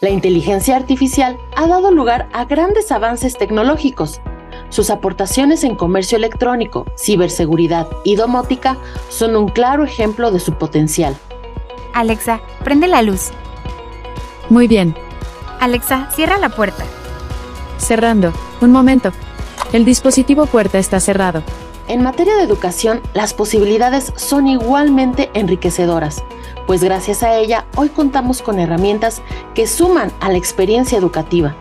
La inteligencia artificial ha dado lugar a grandes avances tecnológicos. Sus aportaciones en comercio electrónico, ciberseguridad y domótica son un claro ejemplo de su potencial. Alexa, prende la luz. Muy bien. Alexa, cierra la puerta. Cerrando. Un momento. El dispositivo puerta está cerrado. En materia de educación, las posibilidades son igualmente enriquecedoras, pues gracias a ella hoy contamos con herramientas que suman a la experiencia educativa.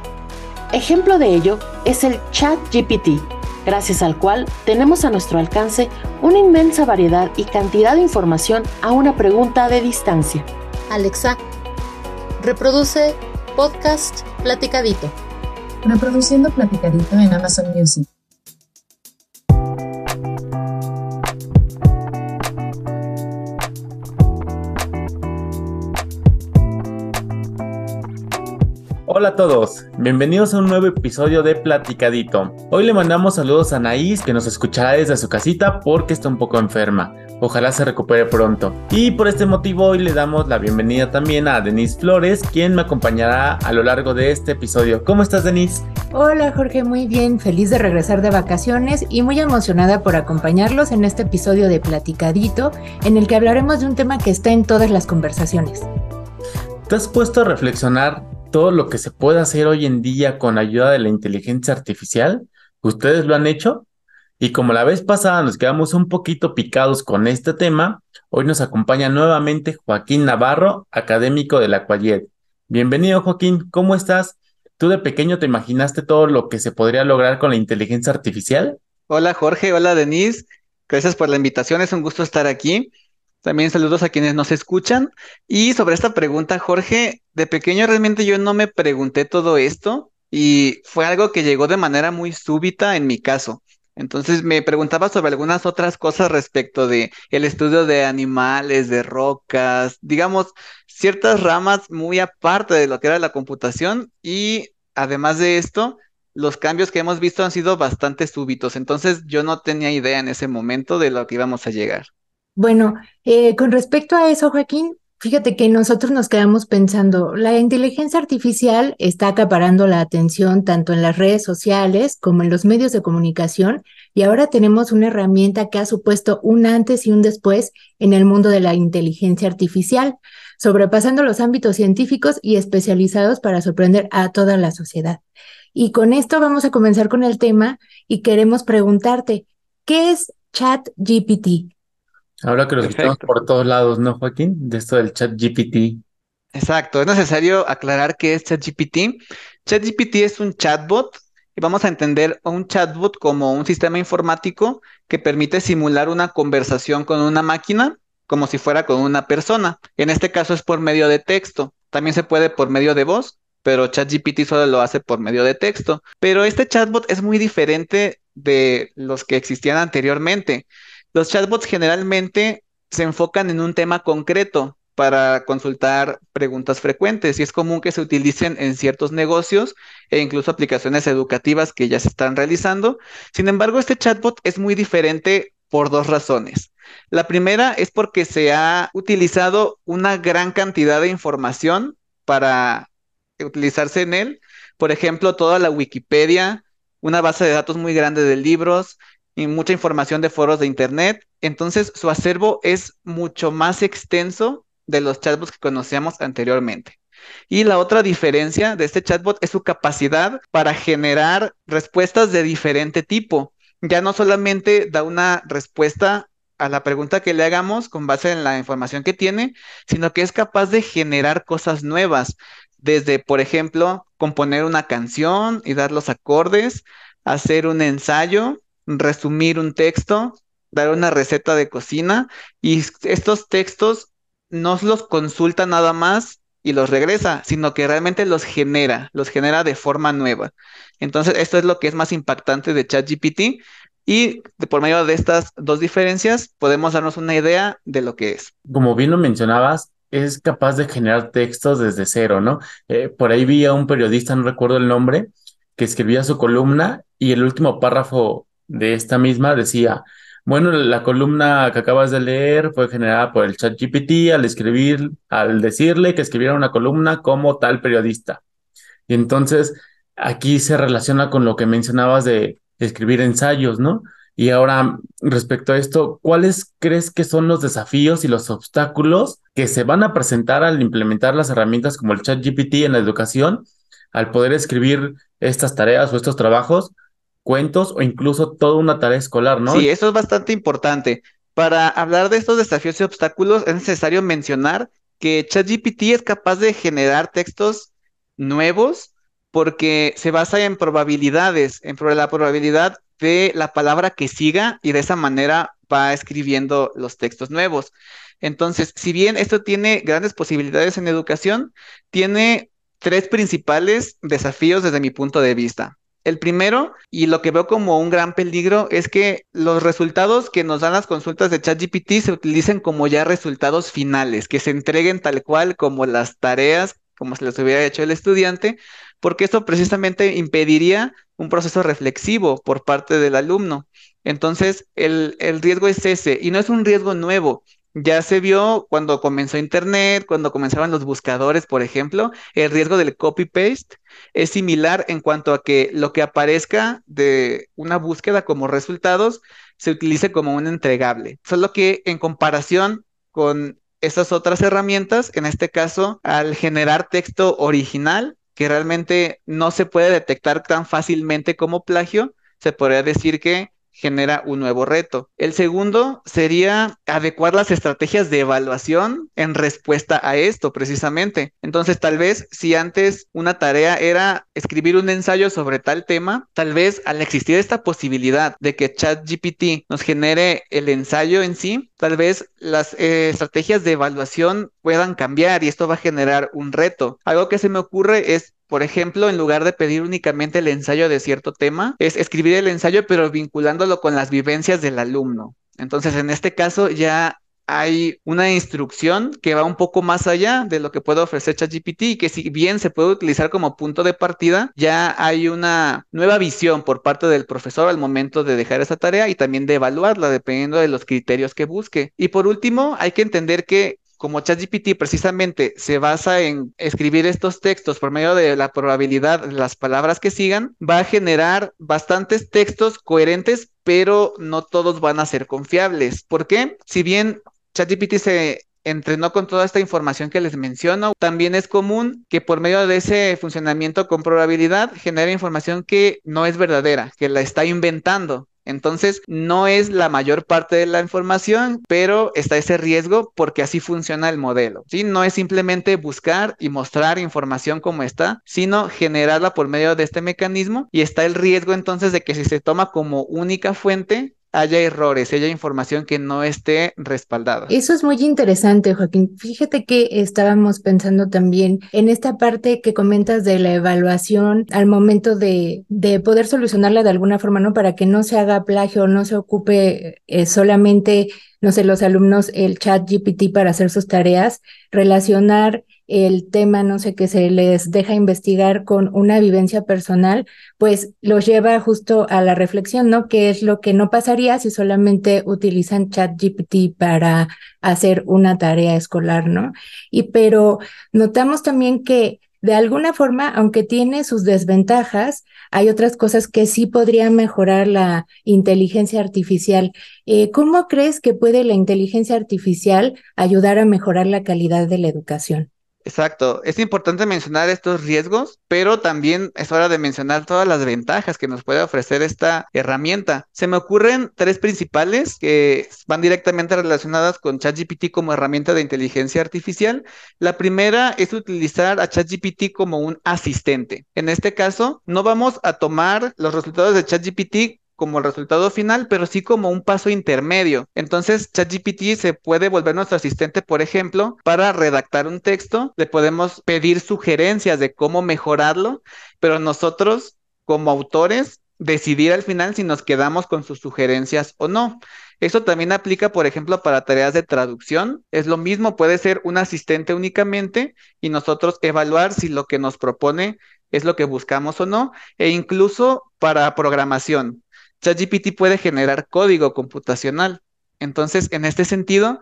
Ejemplo de ello es el Chat GPT, gracias al cual tenemos a nuestro alcance una inmensa variedad y cantidad de información a una pregunta de distancia. Alexa, reproduce podcast Platicadito. Reproduciendo Platicadito en Amazon Music. Hola a todos, bienvenidos a un nuevo episodio de Platicadito. Hoy le mandamos saludos a Anaís que nos escuchará desde su casita porque está un poco enferma. Ojalá se recupere pronto. Y por este motivo hoy le damos la bienvenida también a Denise Flores, quien me acompañará a lo largo de este episodio. ¿Cómo estás Denise? Hola Jorge, muy bien, feliz de regresar de vacaciones y muy emocionada por acompañarlos en este episodio de Platicadito, en el que hablaremos de un tema que está en todas las conversaciones. ¿Te has puesto a reflexionar todo lo que se puede hacer hoy en día con ayuda de la inteligencia artificial. Ustedes lo han hecho. Y como la vez pasada nos quedamos un poquito picados con este tema, hoy nos acompaña nuevamente Joaquín Navarro, académico de la Cuallet. Bienvenido Joaquín, ¿cómo estás? ¿Tú de pequeño te imaginaste todo lo que se podría lograr con la inteligencia artificial? Hola Jorge, hola Denise, gracias por la invitación, es un gusto estar aquí. También saludos a quienes nos escuchan. Y sobre esta pregunta, Jorge, de pequeño realmente yo no me pregunté todo esto y fue algo que llegó de manera muy súbita en mi caso. Entonces me preguntaba sobre algunas otras cosas respecto de el estudio de animales, de rocas, digamos, ciertas ramas muy aparte de lo que era la computación y además de esto, los cambios que hemos visto han sido bastante súbitos. Entonces yo no tenía idea en ese momento de lo que íbamos a llegar. Bueno, eh, con respecto a eso, Joaquín, fíjate que nosotros nos quedamos pensando, la inteligencia artificial está acaparando la atención tanto en las redes sociales como en los medios de comunicación y ahora tenemos una herramienta que ha supuesto un antes y un después en el mundo de la inteligencia artificial, sobrepasando los ámbitos científicos y especializados para sorprender a toda la sociedad. Y con esto vamos a comenzar con el tema y queremos preguntarte, ¿qué es ChatGPT? Ahora que lo escuchamos por todos lados, ¿no, Joaquín? De esto del chat GPT. Exacto, es necesario aclarar qué es ChatGPT. ChatGPT es un chatbot y vamos a entender a un chatbot como un sistema informático que permite simular una conversación con una máquina como si fuera con una persona. En este caso es por medio de texto. También se puede por medio de voz, pero ChatGPT solo lo hace por medio de texto. Pero este chatbot es muy diferente de los que existían anteriormente. Los chatbots generalmente se enfocan en un tema concreto para consultar preguntas frecuentes y es común que se utilicen en ciertos negocios e incluso aplicaciones educativas que ya se están realizando. Sin embargo, este chatbot es muy diferente por dos razones. La primera es porque se ha utilizado una gran cantidad de información para utilizarse en él. Por ejemplo, toda la Wikipedia, una base de datos muy grande de libros, y mucha información de foros de internet. Entonces, su acervo es mucho más extenso de los chatbots que conocíamos anteriormente. Y la otra diferencia de este chatbot es su capacidad para generar respuestas de diferente tipo. Ya no solamente da una respuesta a la pregunta que le hagamos con base en la información que tiene, sino que es capaz de generar cosas nuevas, desde, por ejemplo, componer una canción y dar los acordes, hacer un ensayo, resumir un texto, dar una receta de cocina y estos textos no los consulta nada más y los regresa, sino que realmente los genera, los genera de forma nueva. Entonces, esto es lo que es más impactante de ChatGPT y por medio de estas dos diferencias podemos darnos una idea de lo que es. Como bien lo mencionabas, es capaz de generar textos desde cero, ¿no? Eh, por ahí vi a un periodista, no recuerdo el nombre, que escribía su columna y el último párrafo de esta misma decía, Bueno, la columna que acabas de leer fue generada por el ChatGPT al escribir, al decirle que escribiera una columna como tal periodista. Y entonces aquí se relaciona con lo que mencionabas de escribir ensayos, ¿no? Y ahora, respecto a esto, ¿cuáles crees que son los desafíos y los obstáculos que se van a presentar al implementar las herramientas como el ChatGPT en la educación, al poder escribir estas tareas o estos trabajos, cuentos o incluso toda una tarea escolar, ¿no? Sí, eso es bastante importante. Para hablar de estos desafíos y obstáculos, es necesario mencionar que ChatGPT es capaz de generar textos nuevos porque se basa en probabilidades, en la probabilidad de la palabra que siga y de esa manera va escribiendo los textos nuevos. Entonces, si bien esto tiene grandes posibilidades en educación, tiene tres principales desafíos desde mi punto de vista. El primero, y lo que veo como un gran peligro, es que los resultados que nos dan las consultas de ChatGPT se utilicen como ya resultados finales, que se entreguen tal cual como las tareas, como se les hubiera hecho el estudiante, porque esto precisamente impediría un proceso reflexivo por parte del alumno. Entonces, el, el riesgo es ese, y no es un riesgo nuevo. Ya se vio cuando comenzó Internet, cuando comenzaban los buscadores, por ejemplo, el riesgo del copy-paste es similar en cuanto a que lo que aparezca de una búsqueda como resultados se utilice como un entregable. Solo que en comparación con esas otras herramientas, en este caso, al generar texto original, que realmente no se puede detectar tan fácilmente como plagio, se podría decir que genera un nuevo reto. El segundo sería adecuar las estrategias de evaluación en respuesta a esto precisamente. Entonces, tal vez si antes una tarea era escribir un ensayo sobre tal tema, tal vez al existir esta posibilidad de que ChatGPT nos genere el ensayo en sí, tal vez las eh, estrategias de evaluación puedan cambiar y esto va a generar un reto. Algo que se me ocurre es por ejemplo, en lugar de pedir únicamente el ensayo de cierto tema, es escribir el ensayo pero vinculándolo con las vivencias del alumno. Entonces, en este caso ya hay una instrucción que va un poco más allá de lo que puede ofrecer ChatGPT y que si bien se puede utilizar como punto de partida, ya hay una nueva visión por parte del profesor al momento de dejar esa tarea y también de evaluarla dependiendo de los criterios que busque. Y por último, hay que entender que como ChatGPT precisamente se basa en escribir estos textos por medio de la probabilidad de las palabras que sigan, va a generar bastantes textos coherentes, pero no todos van a ser confiables. ¿Por qué? Si bien ChatGPT se entrenó con toda esta información que les menciono. También es común que por medio de ese funcionamiento con probabilidad genere información que no es verdadera, que la está inventando. Entonces, no es la mayor parte de la información, pero está ese riesgo porque así funciona el modelo. ¿sí? No es simplemente buscar y mostrar información como está, sino generarla por medio de este mecanismo y está el riesgo entonces de que si se toma como única fuente, haya errores, haya información que no esté respaldada. Eso es muy interesante, Joaquín. Fíjate que estábamos pensando también en esta parte que comentas de la evaluación al momento de, de poder solucionarla de alguna forma, ¿no? Para que no se haga plagio, no se ocupe eh, solamente no sé, los alumnos el chat GPT para hacer sus tareas, relacionar el tema, no sé, que se les deja investigar con una vivencia personal, pues los lleva justo a la reflexión, ¿no? ¿Qué es lo que no pasaría si solamente utilizan ChatGPT para hacer una tarea escolar, ¿no? Y pero notamos también que de alguna forma, aunque tiene sus desventajas, hay otras cosas que sí podrían mejorar la inteligencia artificial. Eh, ¿Cómo crees que puede la inteligencia artificial ayudar a mejorar la calidad de la educación? Exacto, es importante mencionar estos riesgos, pero también es hora de mencionar todas las ventajas que nos puede ofrecer esta herramienta. Se me ocurren tres principales que van directamente relacionadas con ChatGPT como herramienta de inteligencia artificial. La primera es utilizar a ChatGPT como un asistente. En este caso, no vamos a tomar los resultados de ChatGPT como el resultado final, pero sí como un paso intermedio. Entonces, ChatGPT se puede volver nuestro asistente, por ejemplo, para redactar un texto, le podemos pedir sugerencias de cómo mejorarlo, pero nosotros, como autores, decidir al final si nos quedamos con sus sugerencias o no. Eso también aplica, por ejemplo, para tareas de traducción. Es lo mismo, puede ser un asistente únicamente y nosotros evaluar si lo que nos propone es lo que buscamos o no, e incluso para programación ChatGPT puede generar código computacional. Entonces, en este sentido,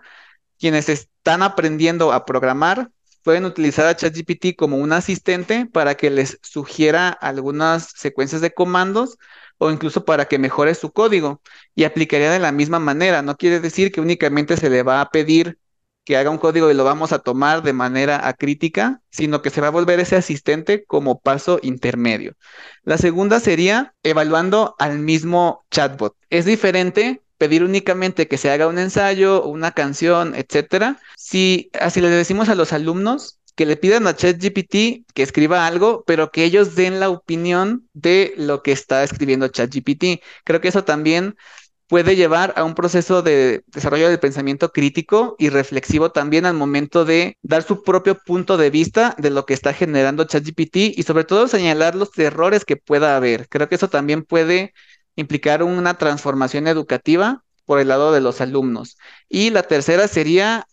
quienes están aprendiendo a programar pueden utilizar a ChatGPT como un asistente para que les sugiera algunas secuencias de comandos o incluso para que mejore su código y aplicaría de la misma manera. No quiere decir que únicamente se le va a pedir que haga un código y lo vamos a tomar de manera acrítica, sino que se va a volver ese asistente como paso intermedio. La segunda sería evaluando al mismo chatbot. Es diferente pedir únicamente que se haga un ensayo, una canción, etcétera. Si así le decimos a los alumnos que le pidan a ChatGPT que escriba algo, pero que ellos den la opinión de lo que está escribiendo ChatGPT. Creo que eso también puede llevar a un proceso de desarrollo del pensamiento crítico y reflexivo también al momento de dar su propio punto de vista de lo que está generando ChatGPT y sobre todo señalar los errores que pueda haber. Creo que eso también puede implicar una transformación educativa por el lado de los alumnos. Y la tercera sería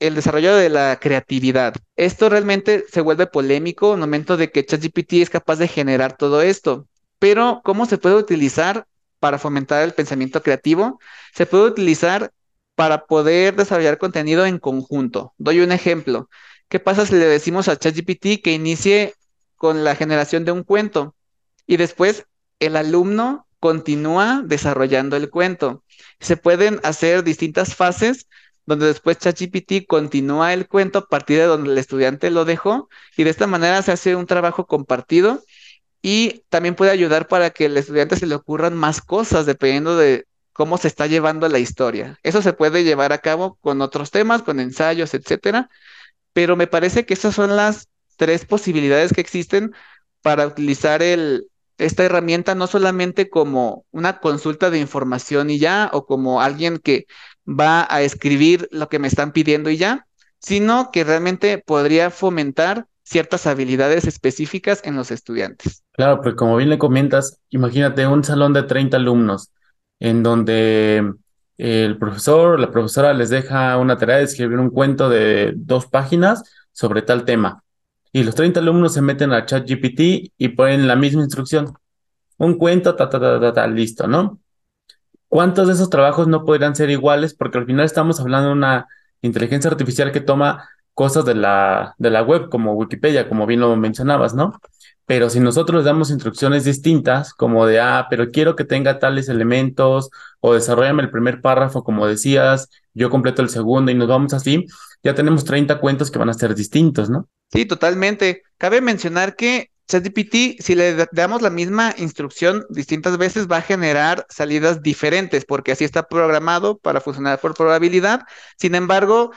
el desarrollo de la creatividad. Esto realmente se vuelve polémico en el momento de que ChatGPT es capaz de generar todo esto. Pero, ¿cómo se puede utilizar para fomentar el pensamiento creativo? Se puede utilizar para poder desarrollar contenido en conjunto. Doy un ejemplo. ¿Qué pasa si le decimos a ChatGPT que inicie con la generación de un cuento y después el alumno continúa desarrollando el cuento. Se pueden hacer distintas fases donde después ChatGPT continúa el cuento a partir de donde el estudiante lo dejó y de esta manera se hace un trabajo compartido y también puede ayudar para que el estudiante se le ocurran más cosas dependiendo de cómo se está llevando la historia. Eso se puede llevar a cabo con otros temas, con ensayos, etcétera, pero me parece que esas son las tres posibilidades que existen para utilizar esta herramienta no solamente como una consulta de información y ya, o como alguien que va a escribir lo que me están pidiendo y ya, sino que realmente podría fomentar ciertas habilidades específicas en los estudiantes. Claro, pues como bien le comentas, imagínate un salón de 30 alumnos en donde el profesor o la profesora les deja una tarea de escribir un cuento de dos páginas sobre tal tema y los 30 alumnos se meten a ChatGPT y ponen la misma instrucción. Un cuento, ta, ta, ta, ta, ta, listo, ¿no? ¿Cuántos de esos trabajos no podrían ser iguales? Porque al final estamos hablando de una inteligencia artificial que toma cosas de la, de la web, como Wikipedia, como bien lo mencionabas, ¿no? Pero si nosotros les damos instrucciones distintas, como de, ah, pero quiero que tenga tales elementos, o desarrollame el primer párrafo, como decías, yo completo el segundo y nos vamos así, ya tenemos 30 cuentos que van a ser distintos, ¿no? Sí, totalmente. Cabe mencionar que ChatGPT, si le damos la misma instrucción distintas veces, va a generar salidas diferentes, porque así está programado para funcionar por probabilidad. Sin embargo,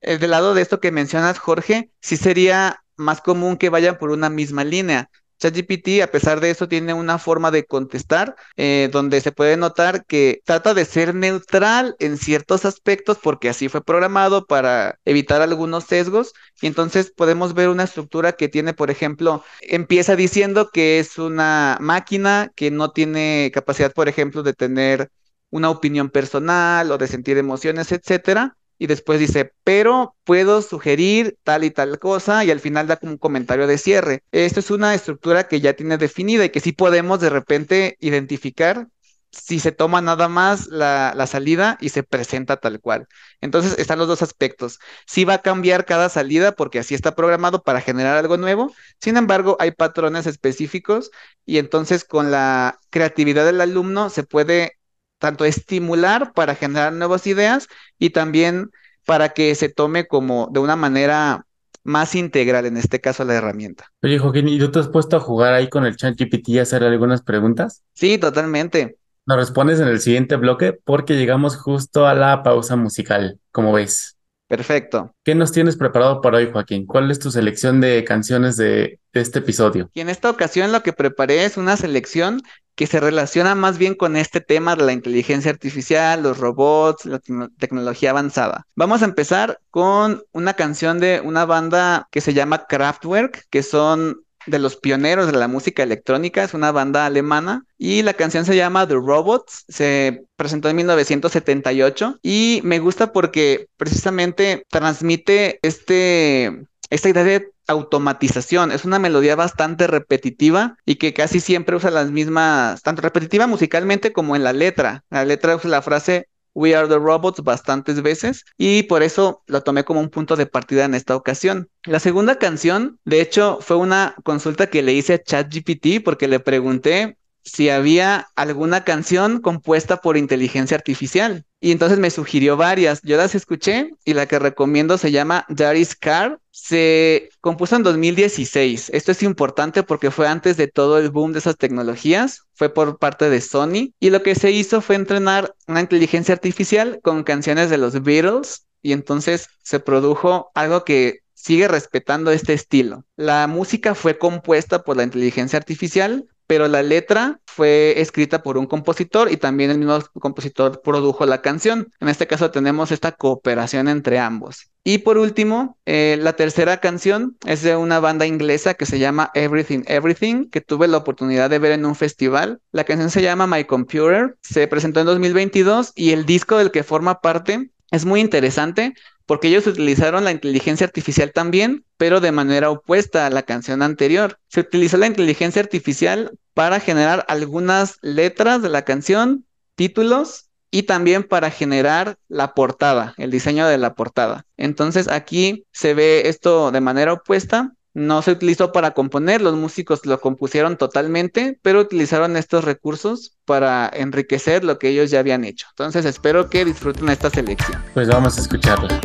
eh, del lado de esto que mencionas, Jorge, sí sería más común que vayan por una misma línea. ChatGPT, a pesar de eso, tiene una forma de contestar eh, donde se puede notar que trata de ser neutral en ciertos aspectos porque así fue programado para evitar algunos sesgos. Y entonces podemos ver una estructura que tiene, por ejemplo, empieza diciendo que es una máquina que no tiene capacidad, por ejemplo, de tener una opinión personal o de sentir emociones, etcétera y después dice, pero puedo sugerir tal y tal cosa y al final da como un comentario de cierre. Esto es una estructura que ya tiene definida y que sí podemos de repente identificar si se toma nada más la, la, salida y se presenta tal cual. Entonces están los dos aspectos. Sí va a cambiar cada salida porque así está programado para generar algo nuevo. Sin embargo, hay patrones específicos y entonces con la creatividad del alumno se puede tanto estimular para generar nuevas ideas y también para que se tome como de una manera más integral, en este caso la herramienta. Oye, Joaquín, ¿y tú te has puesto a jugar ahí con el chat GPT y hacer algunas preguntas? Sí, totalmente. Nos respondes en el siguiente bloque porque llegamos justo a la pausa musical, como ves. Perfecto. ¿Qué nos tienes preparado para hoy, Joaquín? ¿Cuál es tu selección de canciones de, de, este episodio? Y en esta ocasión lo que preparé es una selección que se relaciona más bien con este tema de la inteligencia artificial, los robots, la tecnología avanzada. Vamos a empezar con una canción de una banda que se llama Kraftwerk, que son de los pioneros de la música electrónica, es una banda alemana y la canción se llama The Robots, se presentó en 1978 y me gusta porque precisamente transmite este, esta idea de automatización. Es una melodía bastante repetitiva y que casi siempre usa las mismas, tanto repetitiva musicalmente como en la letra. La letra usa la frase We Are the Robots bastantes veces y por eso lo tomé como un punto de partida en esta ocasión. La segunda canción, de hecho, fue una consulta que le hice a ChatGPT porque le pregunté si había alguna canción compuesta por inteligencia artificial. Y entonces me sugirió varias. Yo las escuché y la que recomiendo se llama Daddy's Car. Se compuso en 2016. Esto es importante porque fue antes de todo el boom de esas tecnologías. Fue por parte de Sony. Y lo que se hizo fue entrenar una inteligencia artificial con canciones de los Beatles. Y entonces se produjo algo que sigue respetando este estilo. La música fue compuesta por la inteligencia artificial, pero la letra fue escrita por un compositor y también el mismo compositor produjo la canción. En este caso tenemos esta cooperación entre ambos. Y por último, eh, la tercera canción es de una banda inglesa que se llama Everything Everything, que tuve la oportunidad de ver en un festival. La canción se llama My Computer, se presentó en 2022 y el disco del que forma parte es muy interesante porque ellos utilizaron la inteligencia artificial también, pero de manera opuesta a la canción anterior. Se utilizó la inteligencia artificial para generar algunas letras de la canción, títulos y también para generar la portada, el diseño de la portada. Entonces aquí se ve esto de manera opuesta no se utilizó para componer, los músicos lo compusieron totalmente, pero utilizaron estos recursos para enriquecer lo que ellos ya habían hecho. Entonces espero que disfruten esta selección. Pues vamos a escucharla.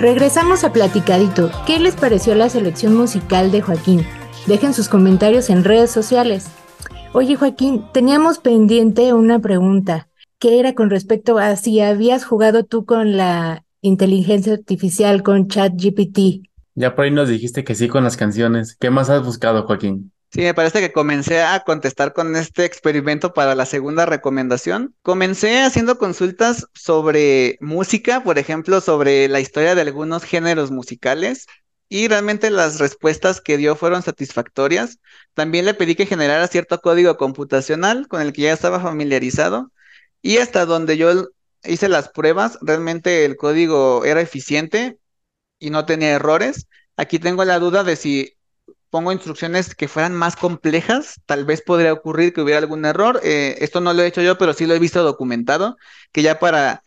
Regresamos a Platicadito. ¿Qué les pareció la selección musical de Joaquín? Dejen sus comentarios en redes sociales. Oye Joaquín, teníamos pendiente una pregunta, que era con respecto a si habías jugado tú con la inteligencia artificial, con ChatGPT. Ya por ahí nos dijiste que sí con las canciones. ¿Qué más has buscado, Joaquín? Sí, me parece que comencé a contestar con este experimento para la segunda recomendación. Comencé haciendo consultas sobre música, por ejemplo, sobre la historia de algunos géneros musicales, y realmente las respuestas que dio fueron satisfactorias. También le pedí que generara cierto código computacional con el que ya estaba familiarizado, y hasta donde yo hice las pruebas, realmente el código era eficiente y no tenía errores. Aquí tengo la duda de si pongo instrucciones que fueran más complejas, tal vez podría ocurrir que hubiera algún error. Eh, esto no lo he hecho yo, pero sí lo he visto documentado, que ya para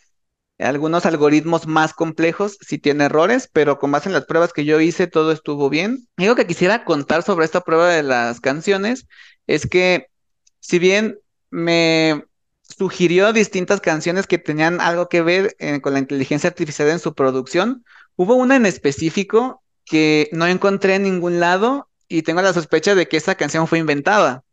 algunos algoritmos más complejos sí tiene errores, pero con base en las pruebas que yo hice, todo estuvo bien. Algo que quisiera contar sobre esta prueba de las canciones es que si bien me sugirió distintas canciones que tenían algo que ver eh, con la inteligencia artificial en su producción, hubo una en específico que no encontré en ningún lado y tengo la sospecha de que esa canción fue inventada.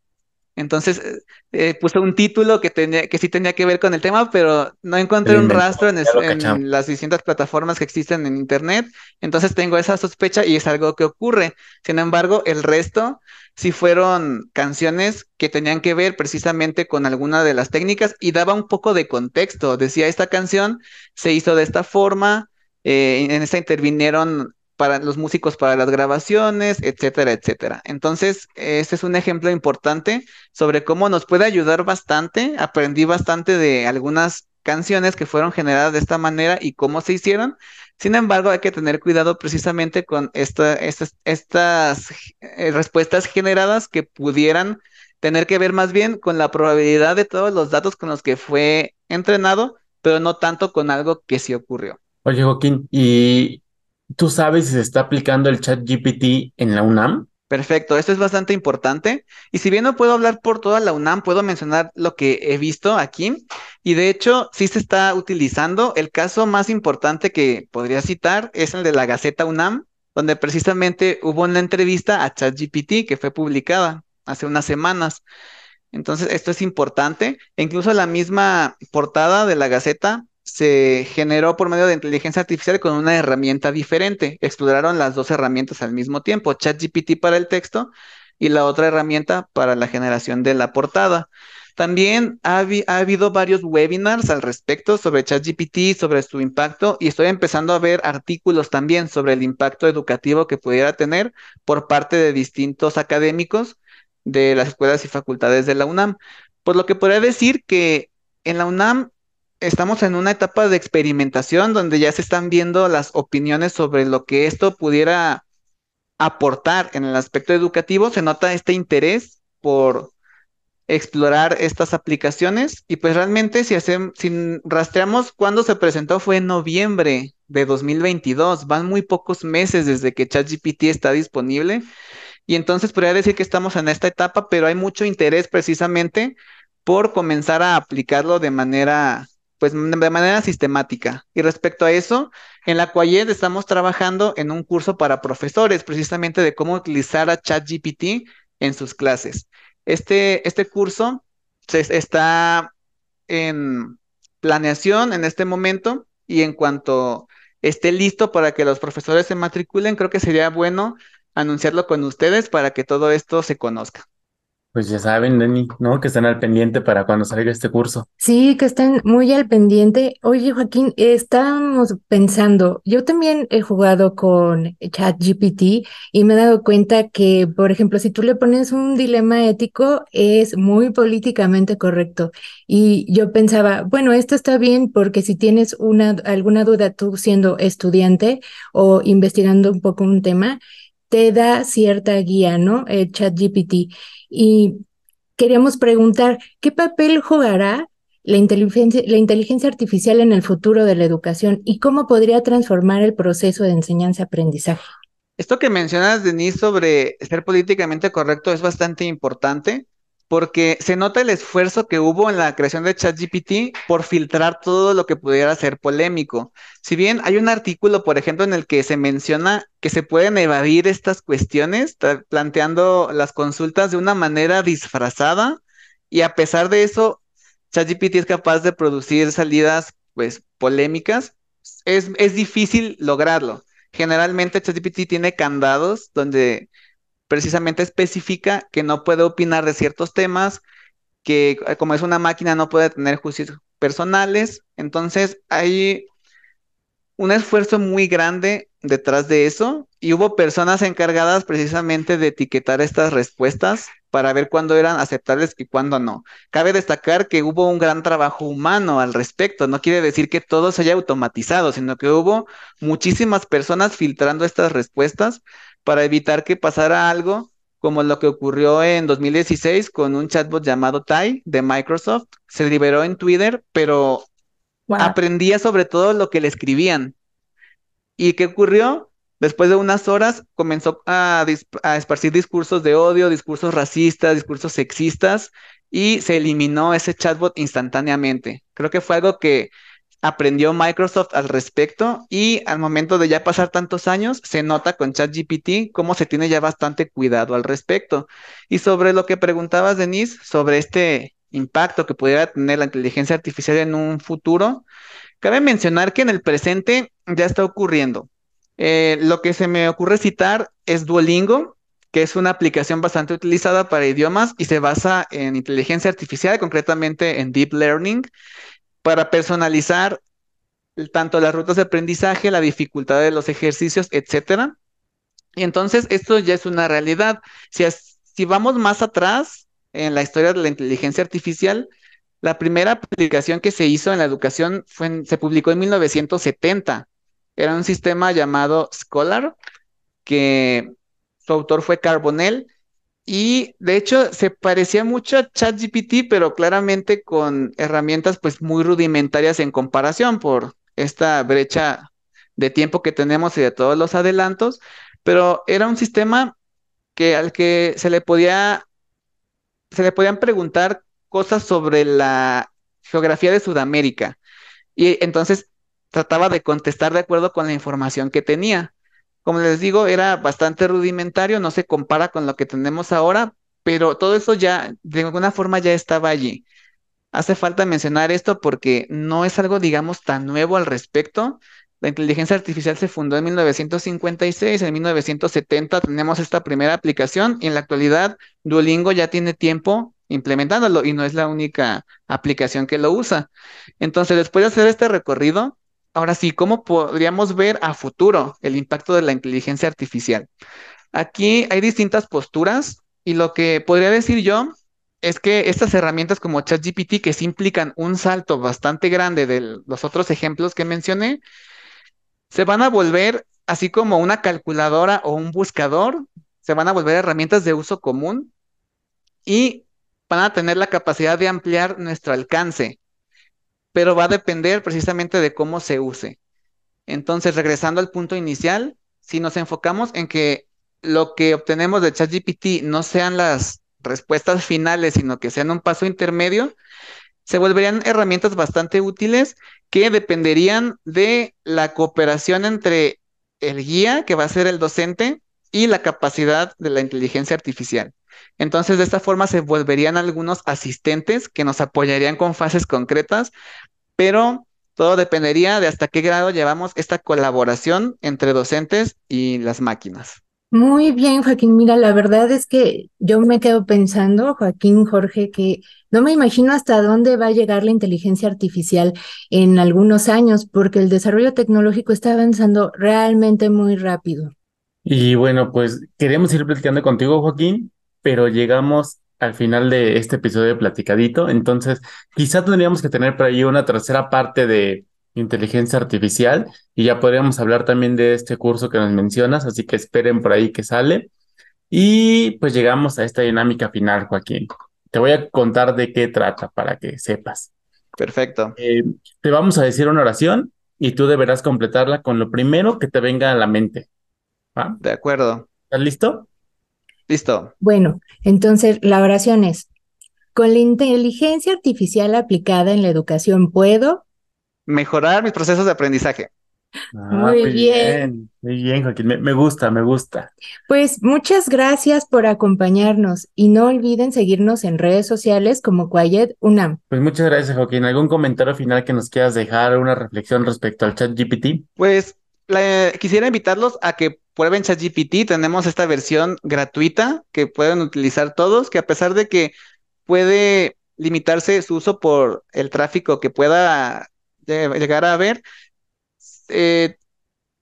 Entonces eh, eh, puse un título que tenía, que sí tenía que ver con el tema, pero no encontré un rastro en, es- las distintas plataformas que existen en Internet. Entonces tengo esa sospecha y es algo que ocurre. Sin embargo, el resto sí fueron canciones que tenían que ver precisamente con alguna de las técnicas y daba un poco de contexto. Decía, esta canción se hizo de esta forma, eh, en esta intervinieron para los músicos para las grabaciones, etcétera, etcétera. Entonces, este es un ejemplo importante sobre cómo nos puede ayudar bastante. Aprendí bastante de algunas canciones que fueron generadas de esta manera y cómo se hicieron. Sin embargo, hay que tener cuidado precisamente con esta- estas, eh, respuestas generadas que pudieran tener que ver más bien con la probabilidad de todos los datos con los que fue entrenado, pero no tanto con algo que sí ocurrió. Oye, Joaquín, ¿y tú sabes si se está aplicando el chat GPT en la UNAM? Perfecto, esto es bastante importante. Y si bien no puedo hablar por toda la UNAM, puedo mencionar lo que he visto aquí. Y de hecho, sí se está utilizando. El caso más importante que podría citar es el de la Gaceta UNAM, donde precisamente hubo una entrevista a ChatGPT que fue publicada hace unas semanas. Entonces, esto es importante. E incluso la misma portada de la Gaceta se generó por medio de inteligencia artificial con una herramienta diferente. Exploraron las dos herramientas al mismo tiempo, ChatGPT para el texto y la otra herramienta para la generación de la portada. También ha, habi- ha habido varios webinars al respecto sobre ChatGPT, sobre su impacto, y estoy empezando a ver artículos también sobre el impacto educativo que pudiera tener por parte de distintos académicos de las escuelas y facultades de la UNAM. Por lo que podría decir que en la UNAM estamos en una etapa de experimentación donde ya se están viendo las opiniones sobre lo que esto pudiera aportar en el aspecto educativo. Se nota este interés por explorar estas aplicaciones y pues realmente si hacemos, si rastreamos cuándo se presentó fue en noviembre de 2022. Van muy pocos meses desde que ChatGPT está disponible y entonces podría decir que estamos en esta etapa, pero hay mucho interés precisamente por comenzar a aplicarlo de manera, pues de manera sistemática. Y respecto a eso, en la Cuayed estamos trabajando en un curso para profesores, precisamente de cómo utilizar a ChatGPT en sus clases. Este, este curso se está en planeación en este momento y en cuanto esté listo para que los profesores se matriculen, creo que sería bueno anunciarlo con ustedes para que todo esto se conozca. Pues ya saben, Lenny, ¿no? Que estén al pendiente para cuando salga este curso. Sí, que estén muy al pendiente. Oye, Joaquín, estábamos pensando, yo también he jugado con ChatGPT y me he dado cuenta que, por ejemplo, si tú le pones un dilema ético, es muy políticamente correcto. Y yo pensaba, bueno, esto está bien porque si tienes una, alguna duda tú siendo estudiante o investigando un poco un tema, te da cierta guía, ¿no? El ChatGPT. Y queríamos preguntar, ¿qué papel jugará la inteligencia, la inteligencia artificial en el futuro de la educación y cómo podría transformar el proceso de enseñanza-aprendizaje? Esto que mencionas, Denise, sobre ser políticamente correcto es bastante importante porque se nota el esfuerzo que hubo en la creación de ChatGPT por filtrar todo lo que pudiera ser polémico. Si bien hay un artículo, por ejemplo, en el que se menciona que se pueden evadir estas cuestiones, planteando las consultas de una manera disfrazada, y a pesar de eso, ChatGPT es capaz de producir salidas, pues, polémicas, es, es difícil lograrlo. Generalmente ChatGPT tiene candados donde precisamente especifica que no puede opinar de ciertos temas, que eh, como es una máquina no puede tener juicios personales. Entonces hay un esfuerzo muy grande detrás de eso y hubo personas encargadas precisamente de etiquetar estas respuestas para ver cuándo eran aceptables y cuándo no. Cabe destacar que hubo un gran trabajo humano al respecto. No quiere decir que todo se haya automatizado, sino que hubo muchísimas personas filtrando estas respuestas para evitar que pasara algo como lo que ocurrió en 2016 con un chatbot llamado Tai de Microsoft. Se liberó en Twitter, pero Wow. aprendía sobre todo lo que le escribían. ¿Y qué ocurrió? Después de unas horas comenzó a, a esparcir discursos de odio, discursos racistas, discursos sexistas y se eliminó ese chatbot instantáneamente. Creo que fue algo que aprendió Microsoft al respecto y al momento de ya pasar tantos años se nota con ChatGPT cómo se tiene ya bastante cuidado al respecto. Y sobre lo que preguntabas, Denise, sobre este impacto que pudiera tener la inteligencia artificial en un futuro, cabe mencionar que en el presente ya está ocurriendo. Eh, lo que se me ocurre citar es Duolingo, que es una aplicación bastante utilizada para idiomas y se basa en inteligencia artificial, concretamente en deep learning, para personalizar tanto las rutas de aprendizaje, la dificultad de los ejercicios, etcétera. Y entonces esto ya es una realidad. Si, vamos más atrás en la historia de la inteligencia artificial, la primera aplicación que se hizo en la educación fue se publicó en 1970. Era un sistema llamado Scholar, que su autor fue Carbonell. Y de hecho se parecía mucho a ChatGPT, pero claramente con herramientas pues muy rudimentarias en comparación por esta brecha de tiempo que tenemos y de todos los adelantos, pero era un sistema que al que se le podía se le podían preguntar cosas sobre la geografía de Sudamérica y entonces trataba de contestar de acuerdo con la información que tenía. Como les digo, era bastante rudimentario, no se compara con lo que tenemos ahora, pero todo eso ya, de alguna forma ya estaba allí. Hace falta mencionar esto porque no es algo, digamos, tan nuevo al respecto. La inteligencia artificial se fundó en 1956, en 1970 tenemos esta primera aplicación y en la actualidad Duolingo ya tiene tiempo implementándolo y no es la única aplicación que lo usa. Entonces, después de hacer este recorrido, ahora sí, ¿cómo podríamos ver a futuro el impacto de la inteligencia artificial? Aquí hay distintas posturas y lo que podría decir yo es que estas herramientas como ChatGPT, que sí implican un salto bastante grande de los otros ejemplos que mencioné, se van a volver así como una calculadora o un buscador, se van a volver herramientas de uso común y van a tener la capacidad de ampliar nuestro alcance, pero va a depender precisamente de cómo se use. Entonces, regresando al punto inicial, si nos enfocamos en que lo que obtenemos de ChatGPT no sean las respuestas finales, sino que sean un paso intermedio, se volverían herramientas bastante útiles que dependerían de la cooperación entre el guía, que va a ser el docente, y la capacidad de la inteligencia artificial. Entonces, de esta forma se volverían algunos asistentes que nos apoyarían con fases concretas, pero todo dependería de hasta qué grado llevamos esta colaboración entre docentes y las máquinas. Muy bien, Joaquín. Mira, la verdad es que yo me quedo pensando, Joaquín, Jorge, que no me imagino hasta dónde va a llegar la inteligencia artificial en algunos años, porque el desarrollo tecnológico está avanzando realmente muy rápido. Y bueno, pues queremos ir platicando contigo, Joaquín, pero llegamos al final de este episodio de Platicadito, entonces quizá tendríamos que tener por ahí una tercera parte de inteligencia artificial y ya podríamos hablar también de este curso que nos mencionas, así que esperen por ahí que sale. Y pues llegamos a esta dinámica final, Joaquín. Te voy a contar de qué trata para que sepas. Perfecto. Eh, te vamos a decir una oración y tú deberás completarla con lo primero que te venga a la mente. ¿va? De acuerdo. ¿Estás listo? Listo. Bueno, entonces la oración es, con la inteligencia artificial aplicada en la educación puedo. Mejorar mis procesos de aprendizaje. Ah, Muy bien. Muy bien, Joaquín. Me, me gusta, me gusta. Pues muchas gracias por acompañarnos y no olviden seguirnos en redes sociales como Quiet UNAM. Pues muchas gracias, Joaquín. ¿Algún comentario final que nos quieras dejar, una reflexión respecto al chat GPT? Pues la- quisiera invitarlos a que prueben ChatGPT, tenemos esta versión gratuita que pueden utilizar todos, que a pesar de que puede limitarse su uso por el tráfico que pueda lle- llegar a haber, eh,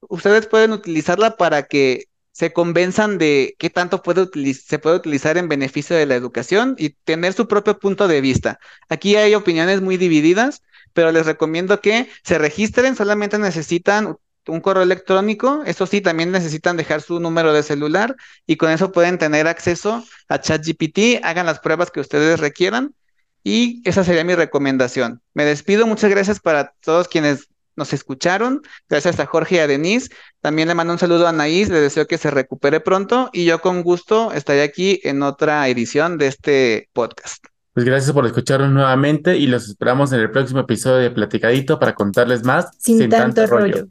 ustedes pueden utilizarla para que se convenzan de qué tanto puede se puede utilizar en beneficio de la educación y tener su propio punto de vista. Aquí hay opiniones muy divididas, pero les recomiendo que se registren, solamente necesitan un correo electrónico, eso sí, también necesitan dejar su número de celular y con eso pueden tener acceso a ChatGPT, hagan las pruebas que ustedes requieran y esa sería mi recomendación. Me despido, muchas gracias para todos quienes nos escucharon, gracias a Jorge y a Denise, también le mando un saludo a Anaís, le deseo que se recupere pronto y yo con gusto estaré aquí en otra edición de este podcast. Pues gracias por escucharnos nuevamente y los esperamos en el próximo episodio de Platicadito para contarles más Sin, tanto rollo.